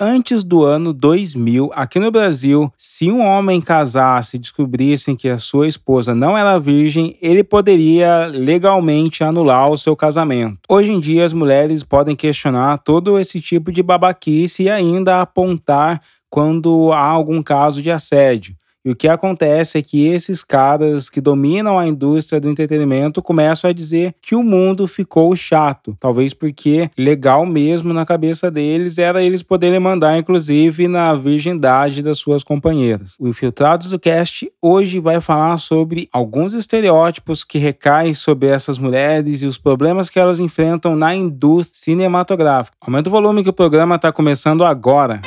antes do ano 2000, aqui no Brasil, se um homem casasse e descobrissem que a sua esposa não era virgem, ele poderia legalmente anular o seu casamento. Hoje em dia, as mulheres podem questionar todo esse tipo de babaquice e ainda apontar quando há algum caso de assédio. E o que acontece é que esses caras que dominam a indústria do entretenimento começam a dizer que o mundo ficou chato. Talvez porque legal mesmo na cabeça deles era eles poderem mandar, inclusive, na virgindade das suas companheiras. O Infiltrados do Cast hoje vai falar sobre alguns estereótipos que recaem sobre essas mulheres e os problemas que elas enfrentam na indústria cinematográfica. Aumenta o volume que o programa está começando agora.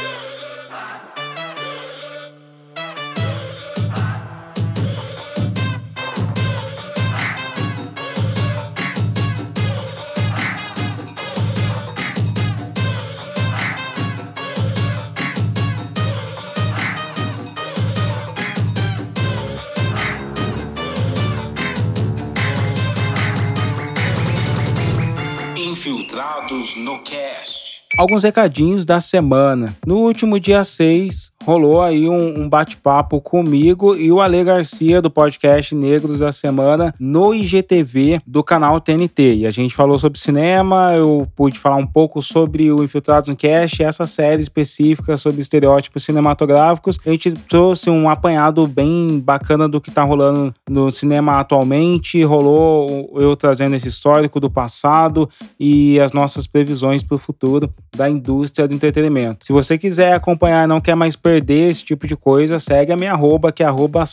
Infiltrados no Cast. Alguns recadinhos da semana. No último dia 6, rolou aí um, um bate-papo comigo e o Ale Garcia do podcast Negros da Semana no IGTV do canal TNT. E a gente falou sobre cinema, eu pude falar um pouco sobre o Infiltrados no Cast, essa série específica sobre estereótipos cinematográficos. A gente trouxe um apanhado bem bacana do que tá rolando no cinema atualmente, rolou eu trazendo esse histórico do passado e as nossas previsões para o futuro da indústria do entretenimento. Se você quiser acompanhar e não quer mais perder esse tipo de coisa, segue a minha arroba, que é arroba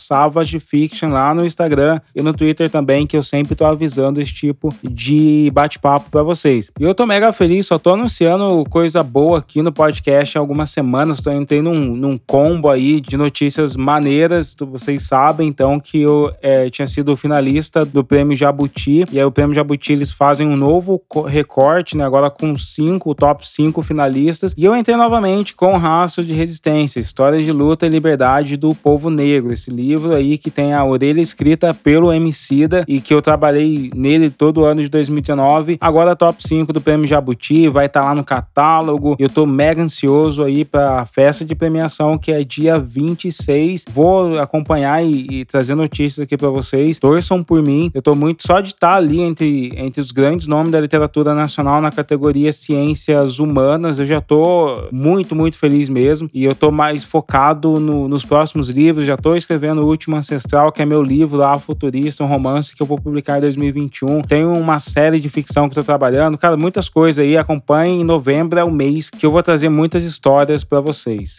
Fiction lá no Instagram e no Twitter também, que eu sempre tô avisando esse tipo de bate-papo para vocês. E eu tô mega feliz, só tô anunciando coisa boa aqui no podcast há algumas semanas, tô entrei num, num combo aí de notícias maneiras, vocês sabem então que eu é, tinha sido finalista do Prêmio Jabuti, e aí o Prêmio Jabuti eles fazem um novo recorte, né, agora com cinco, top cinco finalistas, e eu entrei novamente com Raço de Resistência, Histórias de Luta e Liberdade do Povo Negro. Esse livro aí que tem a orelha escrita pelo Emicida e que eu trabalhei nele todo o ano de 2019. Agora top 5 do Prêmio Jabuti, vai estar tá lá no catálogo. Eu tô mega ansioso aí para a festa de premiação que é dia 26. Vou acompanhar e, e trazer notícias aqui para vocês. Torçam por mim. Eu tô muito só de estar tá ali entre, entre os grandes nomes da literatura nacional na categoria Ciências Humanas. Eu já tô muito, muito feliz mesmo. E eu tô mais focado no, nos próximos livros. Já estou escrevendo O Último Ancestral, que é meu livro lá, Futurista, um romance que eu vou publicar em 2021. Tenho uma série de ficção que estou trabalhando. Cara, muitas coisas aí. Acompanhe. Em novembro é o mês que eu vou trazer muitas histórias para vocês.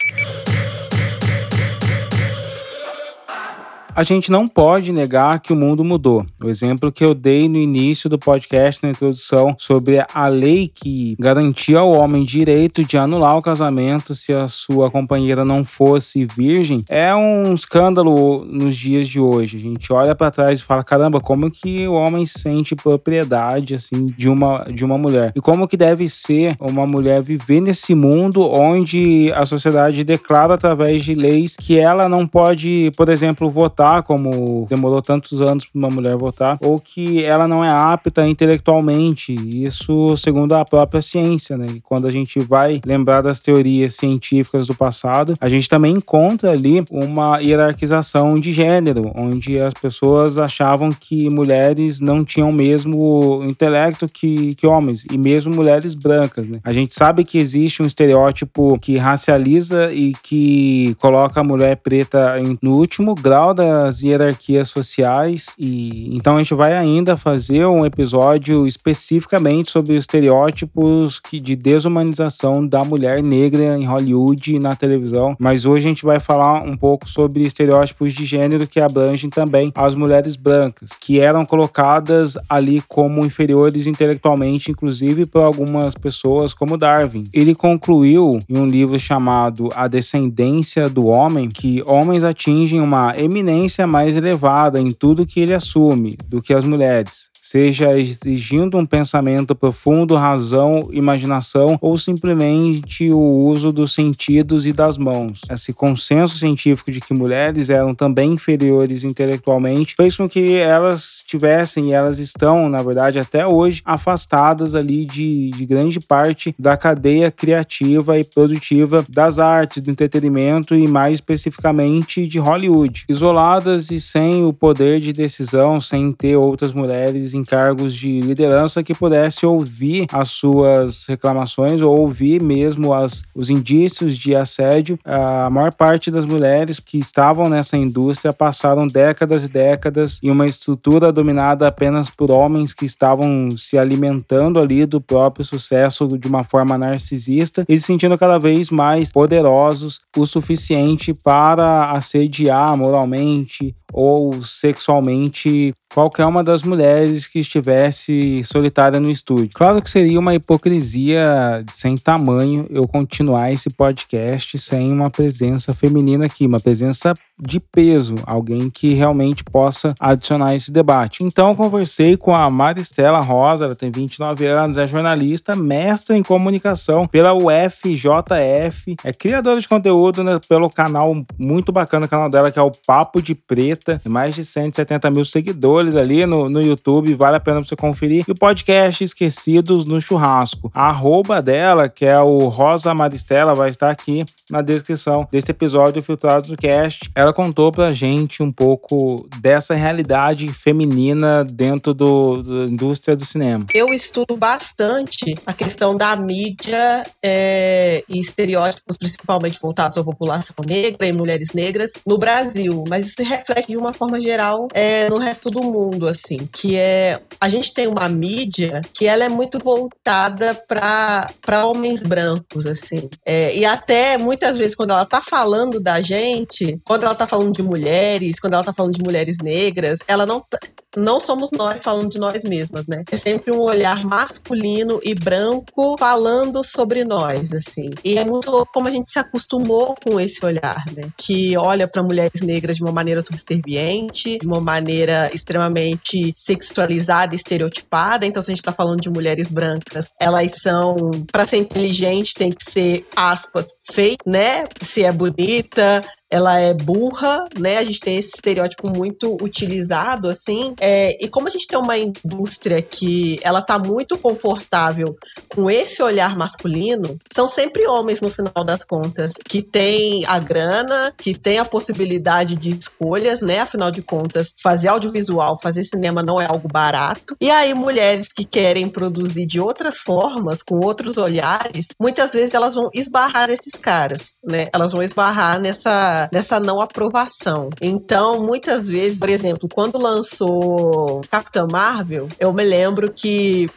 A gente não pode negar que o mundo mudou. O exemplo que eu dei no início do podcast, na introdução, sobre a lei que garantia ao homem direito de anular o casamento se a sua companheira não fosse virgem, é um escândalo nos dias de hoje. A gente olha para trás e fala: caramba, como que o homem sente propriedade assim de uma, de uma mulher? E como que deve ser uma mulher viver nesse mundo onde a sociedade declara através de leis que ela não pode, por exemplo, votar votar, como demorou tantos anos para uma mulher votar, ou que ela não é apta intelectualmente. Isso segundo a própria ciência, né? E quando a gente vai lembrar das teorias científicas do passado, a gente também encontra ali uma hierarquização de gênero, onde as pessoas achavam que mulheres não tinham o mesmo intelecto que, que homens, e mesmo mulheres brancas, né? A gente sabe que existe um estereótipo que racializa e que coloca a mulher preta no último grau da as hierarquias sociais e então a gente vai ainda fazer um episódio especificamente sobre estereótipos que, de desumanização da mulher negra em Hollywood e na televisão, mas hoje a gente vai falar um pouco sobre estereótipos de gênero que abrangem também as mulheres brancas, que eram colocadas ali como inferiores intelectualmente, inclusive por algumas pessoas como Darwin. Ele concluiu em um livro chamado A Descendência do Homem que homens atingem uma eminência mais elevada em tudo que ele assume do que as mulheres seja exigindo um pensamento profundo, razão, imaginação ou simplesmente o uso dos sentidos e das mãos. Esse consenso científico de que mulheres eram também inferiores intelectualmente fez com que elas tivessem e elas estão, na verdade, até hoje afastadas ali de, de grande parte da cadeia criativa e produtiva das artes, do entretenimento e mais especificamente de Hollywood, isoladas e sem o poder de decisão, sem ter outras mulheres em cargos de liderança que pudesse ouvir as suas reclamações ou ouvir mesmo as, os indícios de assédio. A maior parte das mulheres que estavam nessa indústria passaram décadas e décadas em uma estrutura dominada apenas por homens que estavam se alimentando ali do próprio sucesso de uma forma narcisista e se sentindo cada vez mais poderosos o suficiente para assediar moralmente ou sexualmente qualquer uma das mulheres que estivesse solitária no estúdio. Claro que seria uma hipocrisia sem tamanho eu continuar esse podcast sem uma presença feminina aqui, uma presença de peso, alguém que realmente possa adicionar esse debate. Então, conversei com a Maristela Rosa, ela tem 29 anos, é jornalista, mestre em comunicação pela UFJF, é criadora de conteúdo né, pelo canal muito bacana, o canal dela que é o Papo de Preta, tem mais de 170 mil seguidores ali no, no YouTube, vale a pena você conferir. E o podcast Esquecidos no Churrasco. A arroba dela, que é o Rosa Maristela, vai estar aqui na descrição desse episódio Filtrados do Cast. Ela contou pra gente um pouco dessa realidade feminina dentro do, da indústria do cinema. Eu estudo bastante a questão da mídia é, e estereótipos, principalmente voltados à população negra e mulheres negras no Brasil, mas isso se reflete de uma forma geral é, no resto do mundo, assim, que é a gente tem uma mídia que ela é muito voltada para homens brancos, assim, é, e até muitas vezes quando ela tá falando da gente, quando ela tá tá falando de mulheres, quando ela tá falando de mulheres negras, ela não, não somos nós falando de nós mesmas, né? É sempre um olhar masculino e branco falando sobre nós, assim. E é muito louco como a gente se acostumou com esse olhar, né? Que olha para mulheres negras de uma maneira subserviente, de uma maneira extremamente sexualizada estereotipada. Então, se a gente tá falando de mulheres brancas, elas são, para ser inteligente, tem que ser, aspas, fake, né? Se é bonita, ela é burra, né? A gente tem esse estereótipo muito utilizado, assim. É, e como a gente tem uma indústria que ela tá muito confortável com esse olhar masculino, são sempre homens no final das contas, que tem a grana, que tem a possibilidade de escolhas, né? Afinal de contas, fazer audiovisual, fazer cinema não é algo barato. E aí, mulheres que querem produzir de outras formas, com outros olhares, muitas vezes elas vão esbarrar nesses caras, né? Elas vão esbarrar nessa nessa, não aprovação. Então, muitas vezes, por exemplo, quando lançou Capitã Marvel, eu me lembro que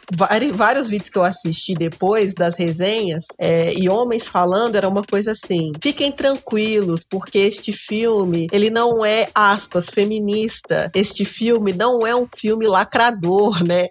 vários vídeos que eu assisti depois das resenhas é, e homens falando era uma coisa assim: fiquem tranquilos, porque este filme ele não é aspas feminista. Este filme não é um filme lacrador, né?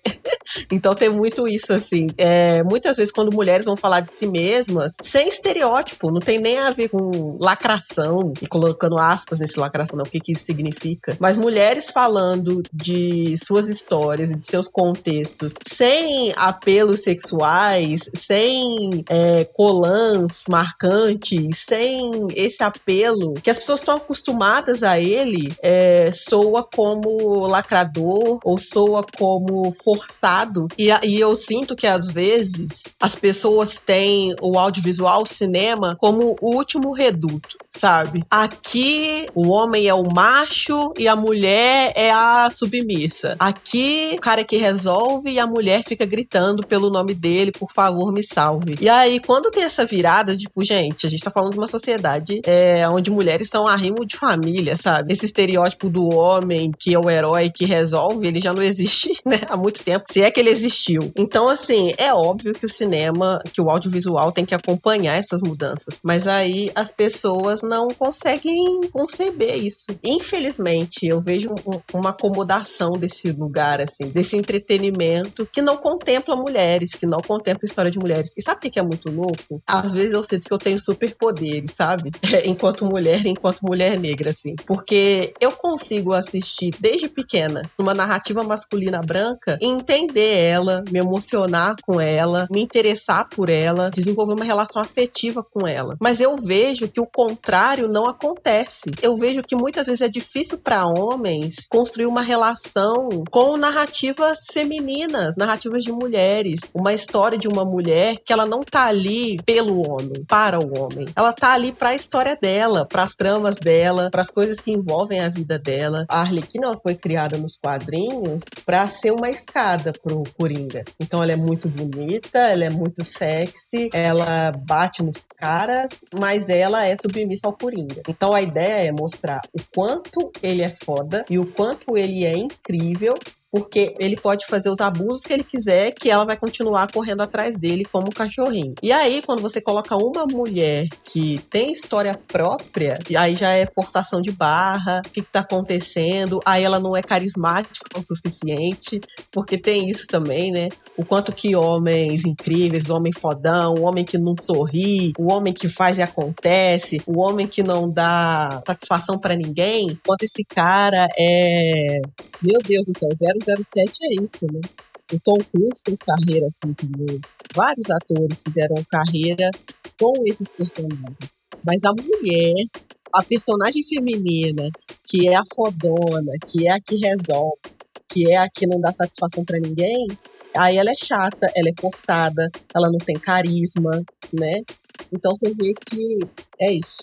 então tem muito isso assim. É, muitas vezes quando mulheres vão falar de si mesmas, sem estereótipo, não tem nem a ver com lacração e colocando aspas nesse lacração, não, o que, que isso significa. Mas mulheres falando de suas histórias e de seus contextos sem apelos sexuais, sem é, colãs marcantes, sem esse apelo que as pessoas estão acostumadas a ele, é, soa como lacrador ou soa como forçado. E, e eu sinto que às vezes as pessoas têm o audiovisual, o cinema, como o último reduto, sabe? Aqui o homem é o macho e a mulher é a submissa. Aqui o cara que resolve e a mulher fica gritando pelo nome dele, por favor, me salve. E aí, quando tem essa virada, tipo, gente, a gente tá falando de uma sociedade é, onde mulheres são arrimo de família, sabe? Esse estereótipo do homem que é o herói que resolve, ele já não existe, né? Há muito tempo, se é que ele existiu. Então, assim, é óbvio que o cinema, que o audiovisual tem que acompanhar essas mudanças. Mas aí as pessoas não conseguem conceber isso. Infelizmente, eu vejo um, uma acomodação desse lugar, assim, desse entretenimento que não contempla mulheres, que não contempla história de mulheres. E sabe o que é muito louco? Às vezes eu sinto que eu tenho superpoderes, sabe? enquanto mulher, enquanto mulher negra, assim. Porque eu consigo assistir desde pequena uma narrativa masculina branca entender ela, me emocionar com ela, me interessar por ela, desenvolver uma relação afetiva com ela. Mas eu vejo que o contrário não acontece. Eu vejo que muitas vezes é difícil para homens construir uma relação com narrativas femininas, narrativas de mulheres, uma história de uma mulher que ela não tá ali pelo homem, para o homem. Ela tá ali para a história dela, para as tramas dela, para as coisas que envolvem a vida dela. A Arlequina ela foi criada nos quadrinhos para ser uma escada pro Coringa. Então ela é muito bonita, ela é muito sexy, ela bate nos caras, mas ela é submissa ao Coringa. Então a ideia é mostrar o quanto ele é foda e o quanto ele é incrível porque ele pode fazer os abusos que ele quiser, que ela vai continuar correndo atrás dele como cachorrinho. E aí, quando você coloca uma mulher que tem história própria, aí já é forçação de barra, o que, que tá acontecendo, aí ela não é carismática o suficiente, porque tem isso também, né? O quanto que homens incríveis, homem fodão, o homem que não sorri, o homem que faz e acontece, o homem que não dá satisfação para ninguém, quanto esse cara é, meu Deus do céu, zero 007 é isso, né? O Tom Cruise fez carreira assim também. Vários atores fizeram carreira com esses personagens. Mas a mulher, a personagem feminina, que é a fodona, que é a que resolve, que é a que não dá satisfação para ninguém, aí ela é chata, ela é forçada, ela não tem carisma, né? Então você vê que é isso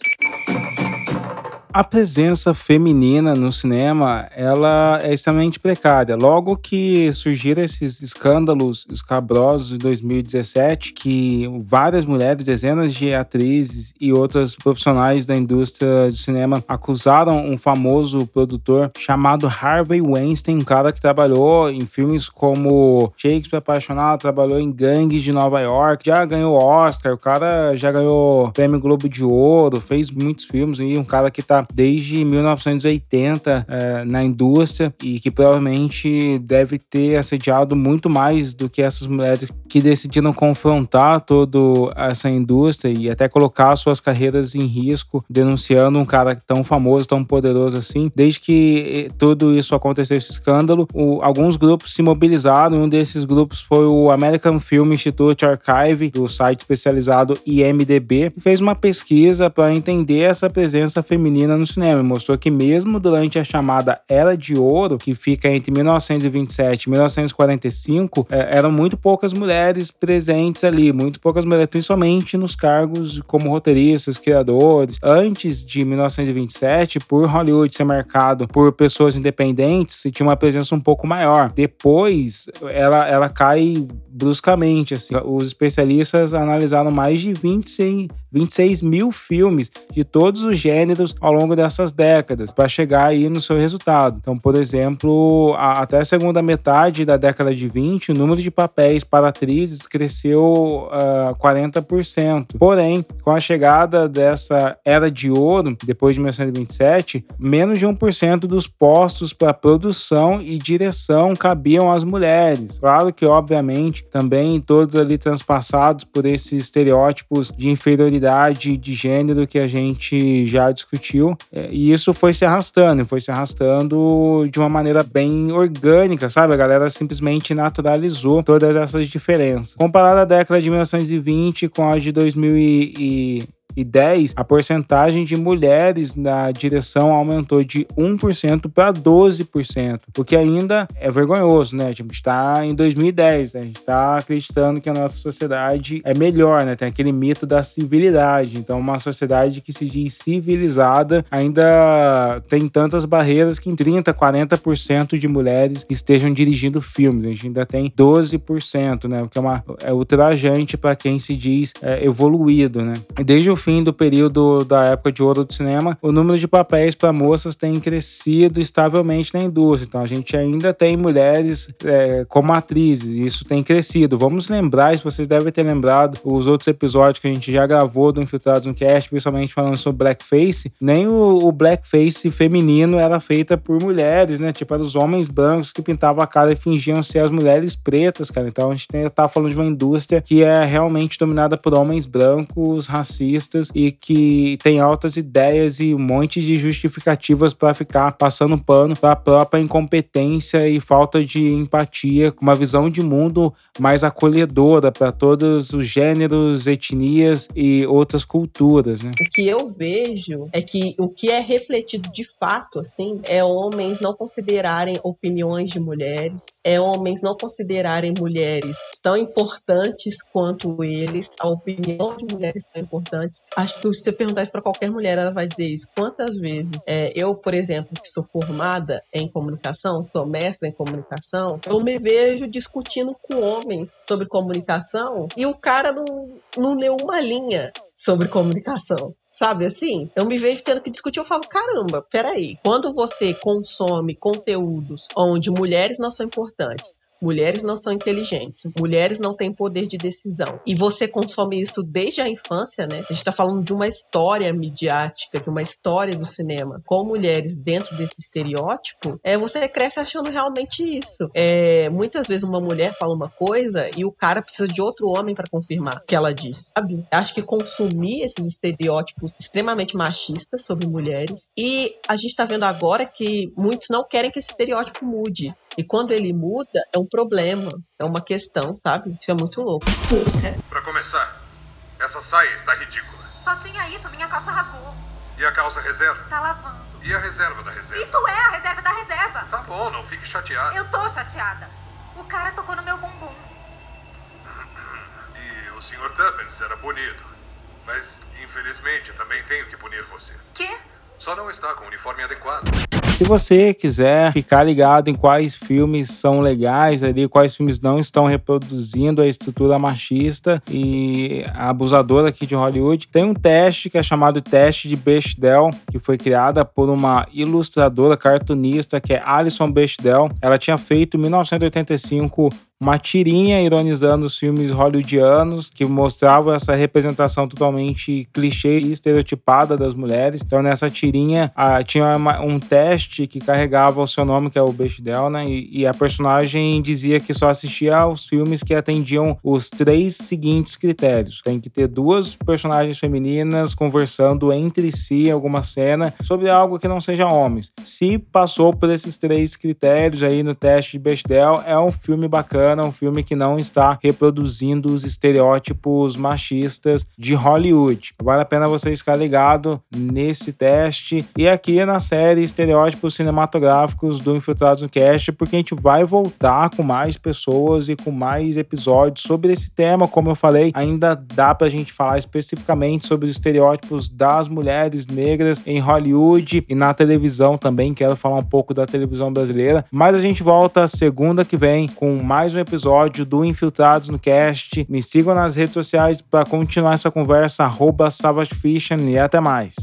a presença feminina no cinema ela é extremamente precária. Logo que surgiram esses escândalos escabrosos de 2017, que várias mulheres, dezenas de atrizes e outras profissionais da indústria de cinema acusaram um famoso produtor chamado Harvey Weinstein, um cara que trabalhou em filmes como Shakespeare Apaixonado, trabalhou em Gangues de Nova York, já ganhou Oscar, o cara já ganhou Prêmio Globo de Ouro, fez muitos filmes e um cara que tá desde 1980 é, na indústria e que provavelmente deve ter assediado muito mais do que essas mulheres que decidiram confrontar toda essa indústria e até colocar suas carreiras em risco, denunciando um cara tão famoso, tão poderoso assim. Desde que eh, tudo isso aconteceu, esse escândalo, o, alguns grupos se mobilizaram. Um desses grupos foi o American Film Institute Archive, do site especializado IMDB, que fez uma pesquisa para entender essa presença feminina no cinema. Mostrou que mesmo durante a chamada Era de Ouro, que fica entre 1927 e 1945, é, eram muito poucas mulheres presentes ali, muito poucas mulheres, principalmente nos cargos como roteiristas, criadores. Antes de 1927, por Hollywood ser marcado por pessoas independentes, se tinha uma presença um pouco maior. Depois, ela, ela cai bruscamente. Assim. Os especialistas analisaram mais de 26, 26 mil filmes de todos os gêneros ao longo dessas décadas para chegar aí no seu resultado. Então, por exemplo, a, até a segunda metade da década de 20, o número de papéis para atrizes cresceu uh, ah, 40%. Porém, com a chegada dessa era de ouro, depois de 1927, menos de 1% dos postos para produção e direção cabiam às mulheres. Claro que, obviamente, também todos ali transpassados por esses estereótipos de inferioridade de gênero que a gente já discutiu. É, e isso foi se arrastando, foi se arrastando de uma maneira bem orgânica, sabe? A galera simplesmente naturalizou todas essas diferenças. Comparado à década de 1920 com a de 2000 e 2010, a porcentagem de mulheres na direção aumentou de 1% para 12%, o que ainda é vergonhoso, né? A gente está em 2010, né? a gente está acreditando que a nossa sociedade é melhor, né? Tem aquele mito da civilidade. Então, uma sociedade que se diz civilizada ainda tem tantas barreiras que em 30%, 40% de mulheres estejam dirigindo filmes. A gente ainda tem 12%, né? O que é, uma, é ultrajante para quem se diz é, evoluído, né? Desde o fim do período da época de ouro do cinema, o número de papéis para moças tem crescido estavelmente na indústria. Então a gente ainda tem mulheres é, como atrizes, e isso tem crescido. Vamos lembrar, se vocês devem ter lembrado, os outros episódios que a gente já gravou do Infiltrados no Cast, principalmente falando sobre blackface, nem o, o blackface feminino era feita por mulheres, né? Tipo, eram os homens brancos que pintavam a cara e fingiam ser as mulheres pretas, cara. Então a gente tá falando de uma indústria que é realmente dominada por homens brancos, racistas e que tem altas ideias e um monte de justificativas para ficar passando pano para a própria incompetência e falta de empatia, com uma visão de mundo mais acolhedora para todos os gêneros, etnias e outras culturas, né? O que eu vejo é que o que é refletido de fato, assim, é homens não considerarem opiniões de mulheres, é homens não considerarem mulheres tão importantes quanto eles, a opinião de mulheres tão importantes. Acho que se você perguntar isso para qualquer mulher, ela vai dizer isso. Quantas vezes é, eu, por exemplo, que sou formada em comunicação, sou mestra em comunicação, eu me vejo discutindo com homens sobre comunicação e o cara não, não leu uma linha sobre comunicação. Sabe assim? Eu me vejo tendo que discutir, eu falo, caramba, peraí. Quando você consome conteúdos onde mulheres não são importantes, mulheres não são inteligentes, mulheres não têm poder de decisão. E você consome isso desde a infância, né? A gente está falando de uma história midiática, de uma história do cinema com mulheres dentro desse estereótipo. É, você cresce achando realmente isso. É, muitas vezes uma mulher fala uma coisa e o cara precisa de outro homem para confirmar o que ela diz, sabe? Acho que consumir esses estereótipos extremamente machistas sobre mulheres e a gente está vendo agora que muitos não querem que esse estereótipo mude. E quando ele muda, é um problema, é uma questão, sabe? Isso é muito louco. Para começar, essa saia está ridícula. Só tinha isso, minha calça rasgou. E a calça reserva? Tá lavando. E a reserva da reserva? Isso é a reserva da reserva. Tá bom, não fique chateada. Eu tô chateada. O cara tocou no meu bumbum. E o Sr. Tuppence era bonito. Mas, infelizmente, também tenho que punir você. Quê? Só não está com o uniforme adequado. Se você quiser ficar ligado em quais filmes são legais ali, quais filmes não estão reproduzindo a estrutura machista e abusadora aqui de Hollywood, tem um teste que é chamado Teste de Bechdel, que foi criada por uma ilustradora cartunista que é Alison Bechdel. Ela tinha feito em 1985 uma tirinha ironizando os filmes hollywoodianos que mostravam essa representação totalmente clichê e estereotipada das mulheres. Então nessa tirinha tinha uma, um teste que carregava o seu nome, que é o Bechdel, né? E, e, a personagem dizia que só assistia aos filmes que atendiam os três seguintes critérios. Tem que ter duas personagens femininas conversando entre si em alguma cena sobre algo que não seja homens. Se passou por esses três critérios aí no teste de Bechdel, é um filme bacana é um filme que não está reproduzindo os estereótipos machistas de Hollywood. Vale a pena você ficar ligado nesse teste e aqui na série Estereótipos Cinematográficos do Infiltrados no Cast, porque a gente vai voltar com mais pessoas e com mais episódios sobre esse tema. Como eu falei, ainda dá pra gente falar especificamente sobre os estereótipos das mulheres negras em Hollywood e na televisão também. Quero falar um pouco da televisão brasileira, mas a gente volta segunda que vem com mais um episódio do Infiltrados no Cast. Me sigam nas redes sociais para continuar essa conversa, arroba e até mais.